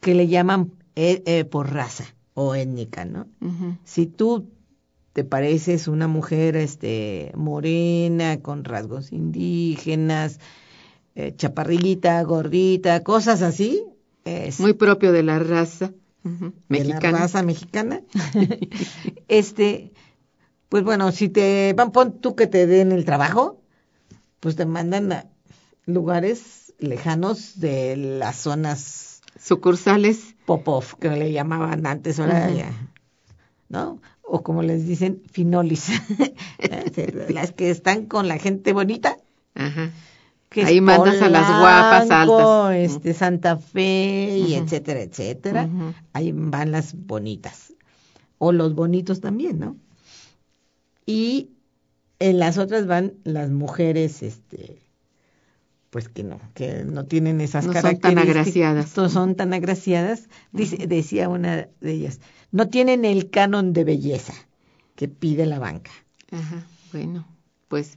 que le llaman eh, eh, por raza o étnica, ¿no? Si tú te pareces una mujer este morena con rasgos indígenas eh, chaparrita gordita cosas así es Muy propio de la raza ujú, de mexicana. la raza mexicana [LAUGHS] este pues bueno si te van pon tú que te den el trabajo pues te mandan a lugares lejanos de las zonas Sucursales. Popov, que le llamaban antes, ahora ya, ¿no? O como les dicen, finolis, [LAUGHS] [LAUGHS] las que están con la gente bonita. Ajá. que Ahí mandas a las guapas altas. este Santa Fe y etcétera, etcétera. Ahí van las bonitas o los bonitos también, ¿no? Y en las otras van las mujeres, este, pues que no, que no tienen esas No son tan características, agraciadas. No son tan agraciadas. Dice, decía una de ellas, no tienen el canon de belleza que pide la banca. Ajá. Bueno, pues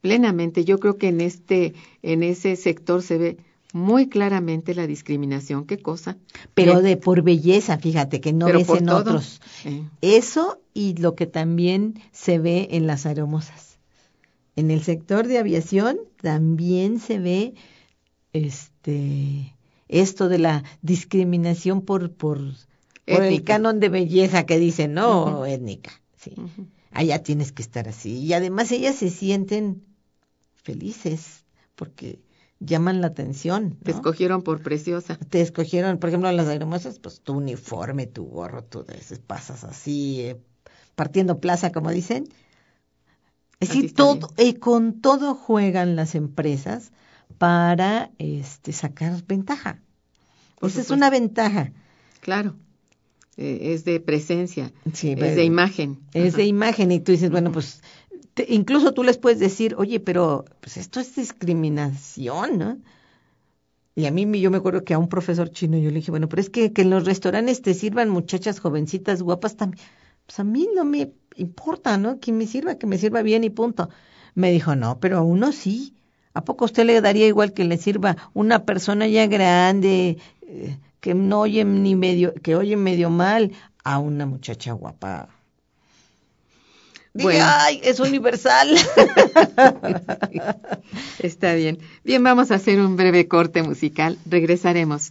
plenamente. Yo creo que en este, en ese sector se ve muy claramente la discriminación. ¿Qué cosa? Pero de por belleza, fíjate, que no ves en todo. otros. Eh, Eso y lo que también se ve en las aeromosas. En el sector de aviación también se ve este esto de la discriminación por por, por el canon de belleza que dicen, no, étnica. Sí. Allá tienes que estar así. Y además ellas se sienten felices porque llaman la atención. Te escogieron por preciosa. te escogieron, por ejemplo, las aeromosas, pues tu uniforme, tu gorro, tú pasas así, eh, partiendo plaza, como dicen. Es decir, todo, y con todo juegan las empresas para este, sacar ventaja. Por Esa es una ventaja. Claro. Eh, es de presencia. Sí, es pero- de imagen. Es de imagen y tú dices, bueno, pues te- incluso tú les puedes decir, oye, pero pues esto es discriminación, ¿no? Y a mí yo me acuerdo que a un profesor chino yo le dije, bueno, pero es que, que en los restaurantes te sirvan muchachas jovencitas guapas también. Pues a mí no me importa, ¿no? Que me sirva, que me sirva bien y punto. Me dijo, no, pero a uno sí. ¿A poco usted le daría igual que le sirva una persona ya grande, eh, que no oye ni medio, que oye medio mal, a una muchacha guapa? Dije, Bueno. ay, es universal. [LAUGHS] Está bien. Bien, vamos a hacer un breve corte musical. Regresaremos.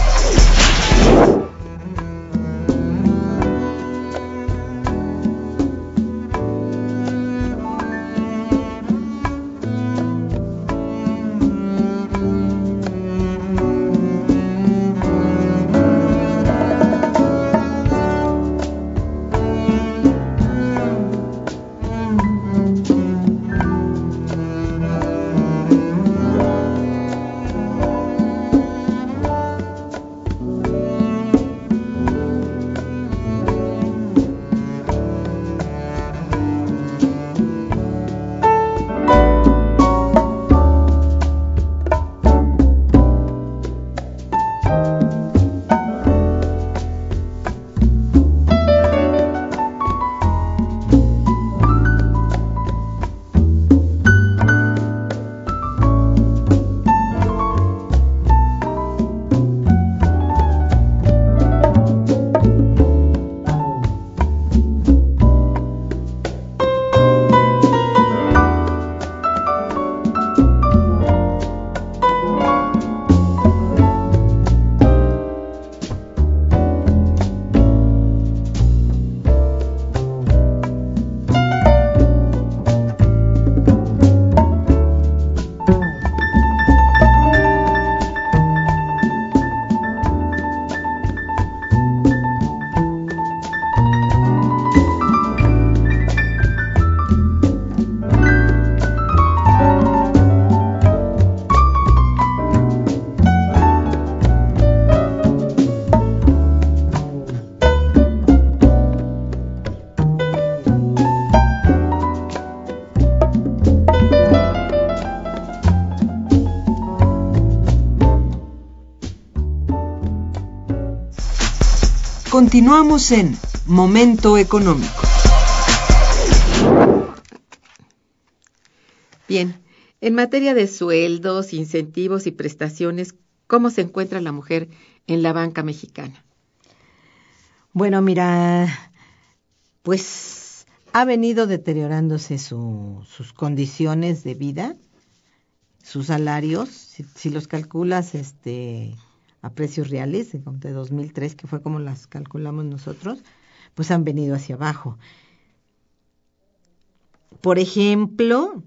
Continuamos en Momento Económico. Bien, en materia de sueldos, incentivos y prestaciones, ¿cómo se encuentra la mujer en la banca mexicana? Bueno, mira, pues ha venido deteriorándose su- sus condiciones de vida, sus salarios, si, si los calculas este, a precios reales de, de 2003, que fue como las calculamos nosotros, pues han venido hacia abajo. Por ejemplo,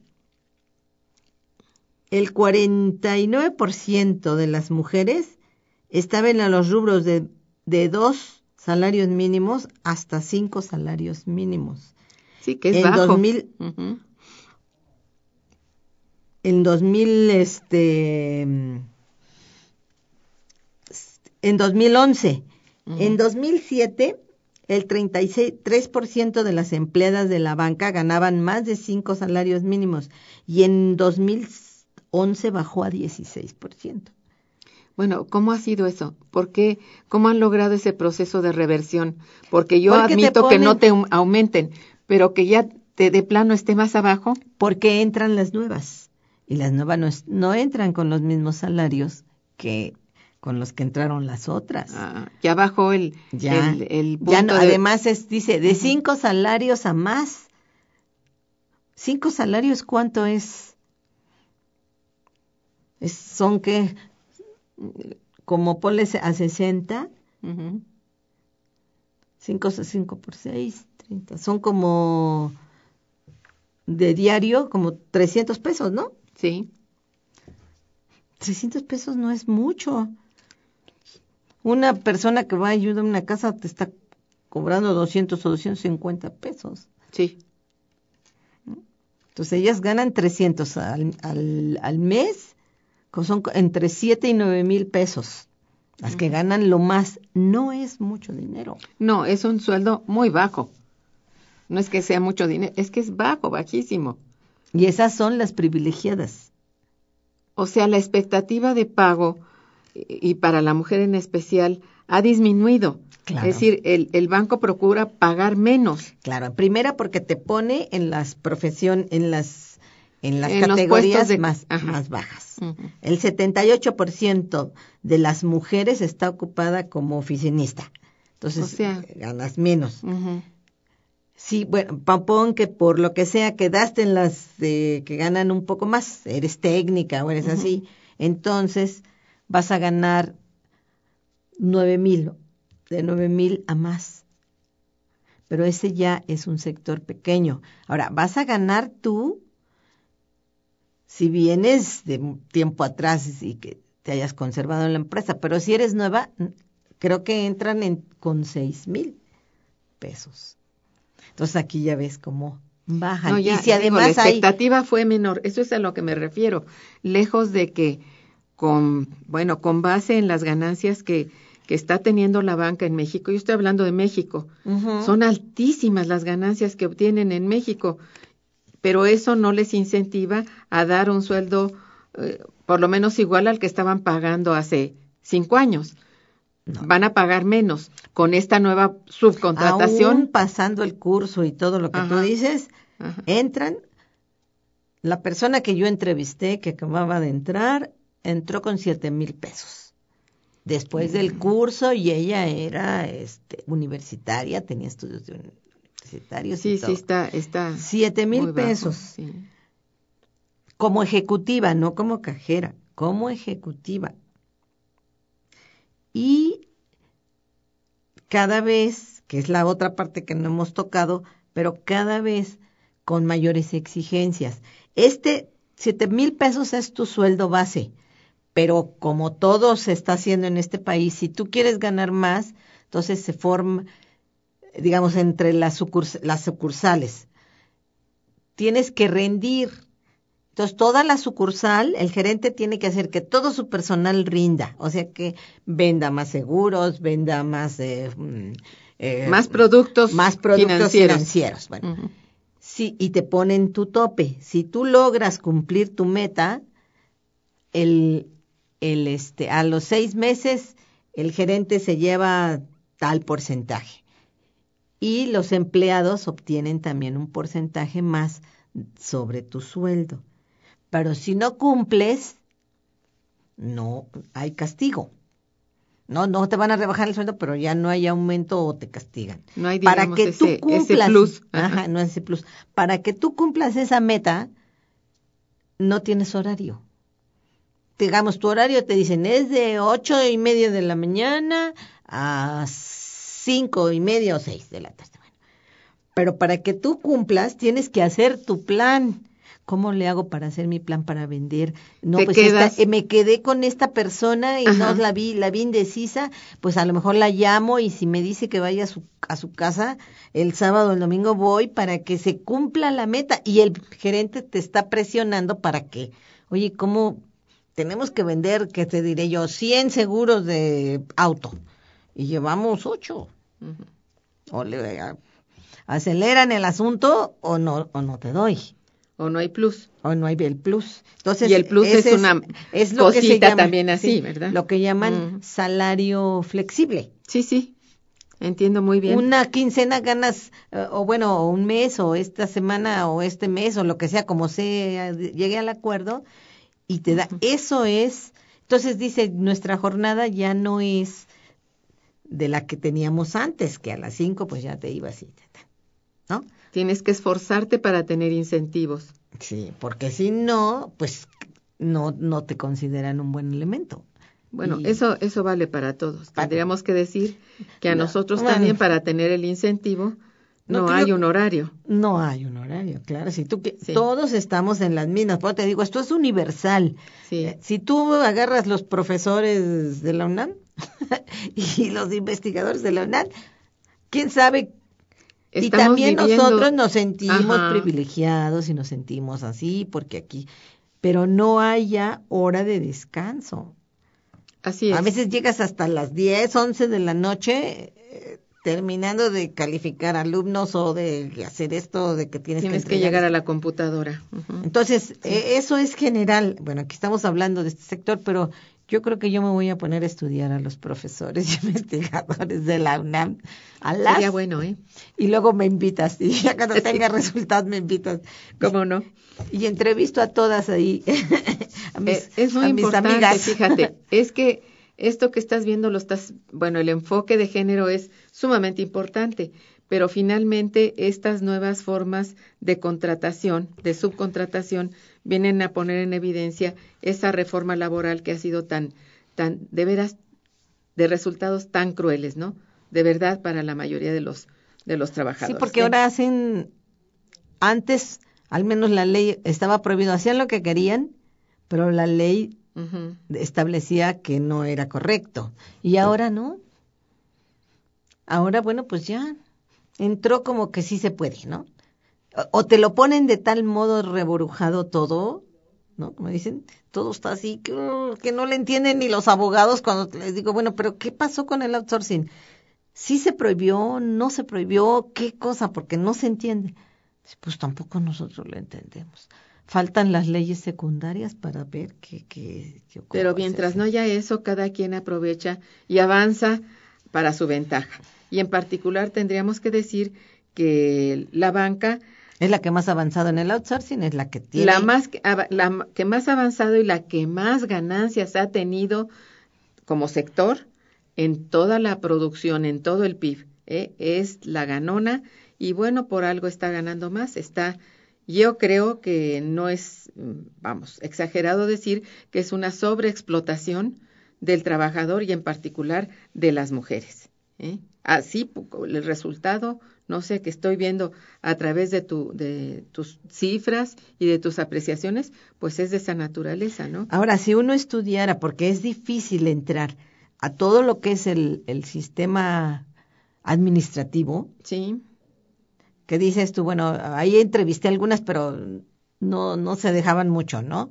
el 49% de las mujeres estaban en los rubros de, de dos salarios mínimos hasta cinco salarios mínimos. Sí, que es en bajo. 2000 Ujú. en 2000, este, en 2011. En 2007, el 33% de las empleadas de la banca ganaban más de cinco salarios mínimos y en 2011 bajó a 16%. Bueno, ¿cómo ha sido eso? ¿Por qué? ¿Cómo han logrado ese proceso de reversión? Porque yo Porque admito que no te aum- aumenten, pero que ya te de plano esté más abajo. Porque entran las nuevas y las nuevas no, no entran con los mismos salarios que con los que entraron las otras. Ah, ya bajó el, Ya, el, el ya no, de- además es, dice, de cinco salarios a más. ¿Cinco salarios cuánto es? es son que, como ponle a 60, Ujú. cinco, cinco por seis, 30, son como de diario, como 300 pesos, ¿no? Sí, 300 pesos no es mucho. Una persona que va a ayudar a una casa te está cobrando 200 o 250 pesos. sí. Entonces ellas ganan 300 al, al, al mes, que son entre 7 y 9 mil pesos. Las que ganan lo más no es mucho dinero. No, es un sueldo muy bajo. No es que sea mucho dinero, es que es bajo, bajísimo. Y esas son las privilegiadas. O sea, la expectativa de pago, y para la mujer en especial, ha disminuido. Claro. Es decir, el, el banco procura pagar menos. Claro, primera porque te pone en las profesión, en las en las En categorías de- más, más bajas. Ujú. El 78% de las mujeres está ocupada como oficinista. Entonces, O sea- ganas menos. Sí, bueno, papón que por lo que sea quedaste en las de que ganan un poco más, eres técnica o eres así, entonces vas a ganar nueve mil, de nueve mil a más. Pero ese ya es un sector pequeño. Ahora, vas a ganar tú si vienes de tiempo atrás y que te hayas conservado en la empresa, pero si eres nueva, creo que entran en, con seis mil pesos. Entonces aquí ya ves cómo bajan. No, ya, y si digo, además la hay expectativa fue menor, eso es a lo que me refiero, lejos de que con, bueno, con base en las ganancias que, que está teniendo la banca en México, yo estoy hablando de México, son altísimas las ganancias que obtienen en México, pero eso no les incentiva a dar un sueldo eh, por lo menos igual al que estaban pagando hace cinco años. Van a pagar menos con esta nueva subcontratación. Aún pasando el curso y todo lo que tú dices, Ajá. entran. La persona que yo entrevisté, que acababa de entrar, entró con siete mil pesos. Después del curso, y ella era este, universitaria, tenía estudios de universitarios. Sí, y sí, está, está. Siete mil bajo, pesos. sí. Como ejecutiva, no como cajera, como ejecutiva. Y cada vez, que es la otra parte que no hemos tocado, pero cada vez con mayores exigencias. Este siete mil pesos es tu sueldo base, pero como todo se está haciendo en este país, si tú quieres ganar más, entonces se forma, digamos, entre las, sucurs- las sucursales. Tienes que rendir. Entonces, toda la sucursal, el gerente tiene que hacer que todo su personal rinda, o sea, que venda más seguros, venda más... eh, mm, eh, Más productos más productos financieros. financieros. Bueno. Sí, y te ponen tu tope. Si tú logras cumplir tu meta, el, el este, a los seis meses el gerente se lleva tal porcentaje. Y los empleados obtienen también un porcentaje más sobre tu sueldo. Pero si no cumples, no hay castigo. No, no te van a rebajar el sueldo, pero ya no hay aumento o te castigan No hay, para que tú ese, cumplas ese plus. Ajá. no ese plus para que tú cumplas esa meta no tienes horario digamos tu horario te dicen es de ocho y media de la mañana a cinco y media o seis de la tarde. Bueno, pero para que tú cumplas, tienes que hacer tu plan. ¿Cómo le hago para hacer mi plan para vender? No, pues esta- eh, me quedé con esta persona y no la vi, la vi indecisa, pues a lo mejor la llamo y si me dice que vaya a su, a su casa el sábado o el domingo voy para que se cumpla la meta y el gerente te está presionando para que, oye, ¿cómo tenemos que vender, que te diré yo, 100 seguros de auto y llevamos 8? Ujú. O le a- aceleran el asunto o no, o no te doy. O no hay plus. O no hay el plus. Entonces, Y el plus es una es lo que se cosita llama- también así, ¿verdad? Lo que llaman Mm. salario flexible. Sí, sí. Entiendo muy bien. Una quincena ganas, eh, o bueno, un mes, o esta semana, o este mes, o lo que sea, como sea, llegue al acuerdo, y te da, eso es, entonces dice, nuestra jornada ya no es de la que teníamos antes, que a las cinco pues ya te ibas y, ¿no? Tienes que esforzarte para tener incentivos. Sí, porque si no, pues no, no te consideran un buen elemento. Bueno, Y- eso eso vale para todos. Tendríamos que decir que a No, nosotros bueno. también para tener el incentivo No, no, creo- hay un horario. No hay un horario, claro. Si tú que Sí. todos estamos en las mismas, por eso te digo, esto es universal. Sí. Eh, Si tú agarras los profesores de la UNAM [LAUGHS] y los investigadores de la UNAM, quién sabe. y Estamos también viviendo- nosotros nos sentimos Ajá. privilegiados y nos sentimos así, porque aquí, pero no hay ya hora de descanso. Así es. A veces llegas hasta las 10, 11 de la noche, terminando de calificar alumnos o de hacer esto, de que tienes, Tienes que llegar a la computadora. Entonces, eh, eso es general. Bueno, aquí estamos hablando de este sector, pero yo creo que yo me voy a poner a estudiar a los profesores [LAUGHS] y investigadores de la UNAM. A las, Sería bueno, ¿eh? Y luego me invitas. [LAUGHS] Y ya cuando tenga resultados me invitas. ¿Cómo no? Y entrevisto a todas ahí. [LAUGHS] a mis, Eh, es muy a mis importante, amigas. fíjate, es que esto que estás viendo lo estás, bueno, el enfoque de género es sumamente importante, pero finalmente estas nuevas formas de contratación, de subcontratación, vienen a poner en evidencia esa reforma laboral que ha sido tan, tan, de veras, de resultados tan crueles, ¿no? De verdad para la mayoría de los, de los Sí, trabajadores. porque ahora hacen, antes, al menos la ley estaba prohibido, hacían lo que querían, pero la ley Establecía que no era correcto. Y ahora no. Ahora, bueno, pues ya entró como que sí se puede, ¿no? O, o te lo ponen de tal modo reborujado todo, ¿no? Como dicen, todo está así que, uh, que no le entienden ni los abogados cuando les digo, bueno, pero ¿qué pasó con el outsourcing? ¿Sí se prohibió? ¿No se prohibió? ¿Qué cosa? Porque no se entiende. Pues tampoco nosotros lo entendemos. Faltan las leyes secundarias para ver qué, qué, qué ocurre. Pero mientras no haya eso, cada quien aprovecha y avanza para su ventaja. Y en particular tendríamos que decir que la banca, Es la que más ha avanzado en el outsourcing, es la que tiene. la más que- ava- la que más ha avanzado y la que más ganancias ha tenido como sector en toda la producción, en todo el PIB, ¿eh? es la ganona y bueno, por algo está ganando más, está yo creo que no es, vamos, exagerado decir que es una sobreexplotación del trabajador y en particular de las mujeres. ¿eh? Así, el resultado, no sé, que estoy viendo a través de, tu, de tus cifras y de tus apreciaciones, pues es de esa naturaleza, ¿no? Ahora, si uno estudiara, porque es difícil entrar a todo lo que es el, el sistema administrativo, Sí, que dices tú, bueno, ahí entrevisté algunas, pero no, no se dejaban mucho, ¿no?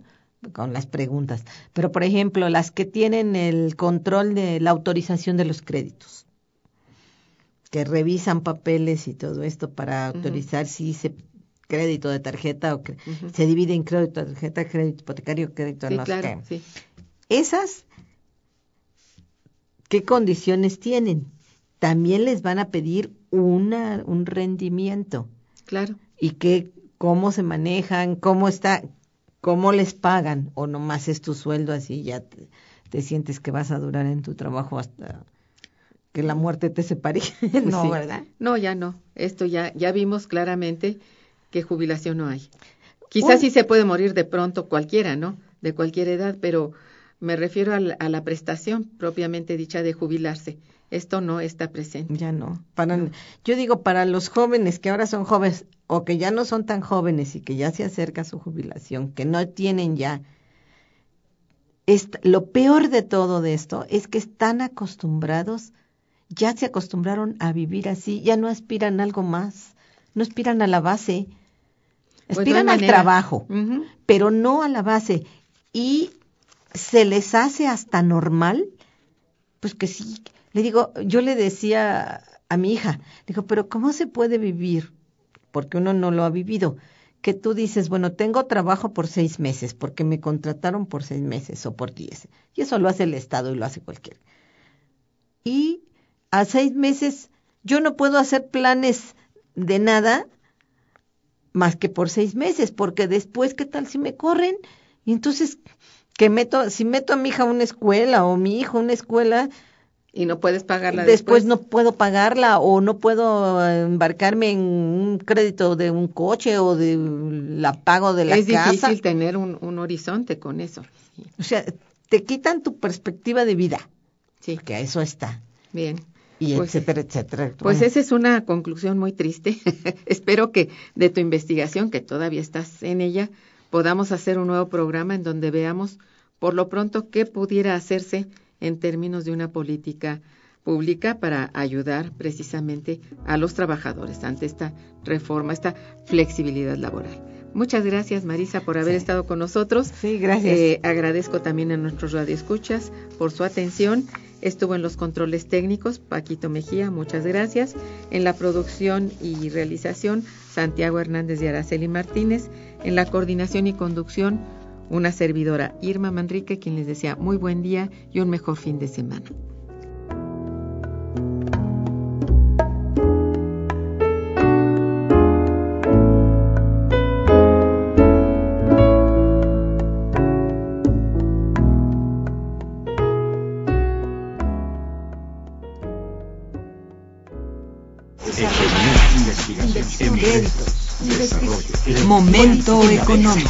Con las preguntas. Pero, por ejemplo, las que tienen el control de la autorización de los créditos, que revisan papeles y todo esto para autorizar si se crédito de tarjeta o Ujú. se divide en crédito de tarjeta, crédito hipotecario, crédito sí, no claro, sí. Esas, ¿qué condiciones tienen? También les van a pedir una, un rendimiento Claro. y que cómo se manejan, cómo está, cómo les pagan o nomás es tu sueldo así ya te, te sientes que vas a durar en tu trabajo hasta que la muerte te separe. [LAUGHS] no, Sí. ¿verdad? No, ya no. Esto ya, ya vimos claramente que jubilación no hay. Quizás sí se puede morir de pronto cualquiera, ¿no? De cualquier edad, pero me refiero a la, a la prestación propiamente dicha de jubilarse. Esto no está presente. Ya no. Para, Yo digo, para los jóvenes que ahora son jóvenes o que ya no son tan jóvenes y que ya se acerca su jubilación, que no tienen ya. lo peor de todo de esto es que están acostumbrados, ya se acostumbraron a vivir así, ya no aspiran a algo más, no aspiran a la base, pues aspiran al trabajo, pero no a la base. Y se les hace hasta normal, pues que sí, le digo, yo le decía a mi hija, digo, pero ¿cómo se puede vivir? Porque uno no lo ha vivido. Que tú dices, bueno, tengo trabajo por seis meses, porque me contrataron por seis meses o por diez. Y eso lo hace el Estado y lo hace cualquiera. Y a seis meses yo no puedo hacer planes de nada más que por seis meses, porque después, ¿qué tal si me corren? Y entonces, que meto, si meto a mi hija a una escuela o mi hijo a una escuela, y no puedes pagarla después. no puedo pagarla o no puedo embarcarme en un crédito de un coche o de la pago de la casa. Es difícil tener un, un horizonte con eso. O sea, te quitan tu perspectiva de vida. Sí. Que a eso está. Bien. Y pues, etcétera, etcétera. Pues esa es una conclusión muy triste. [LAUGHS] Espero que de tu investigación, que todavía estás en ella, podamos hacer un nuevo programa en donde veamos por lo pronto qué pudiera hacerse en términos de una política pública para ayudar precisamente a los trabajadores ante esta reforma, esta flexibilidad laboral. Muchas gracias, Marisa, por haber estado con nosotros. Sí, gracias. Eh, agradezco también a nuestros radioescuchas por su atención. Estuvo en los controles técnicos Paquito Mejía, muchas gracias. En la producción y realización, Santiago Hernández y Araceli Martínez. En la coordinación y conducción, una servidora, Irma Manrique, quien les desea muy buen día y un mejor fin de semana. Momento económico.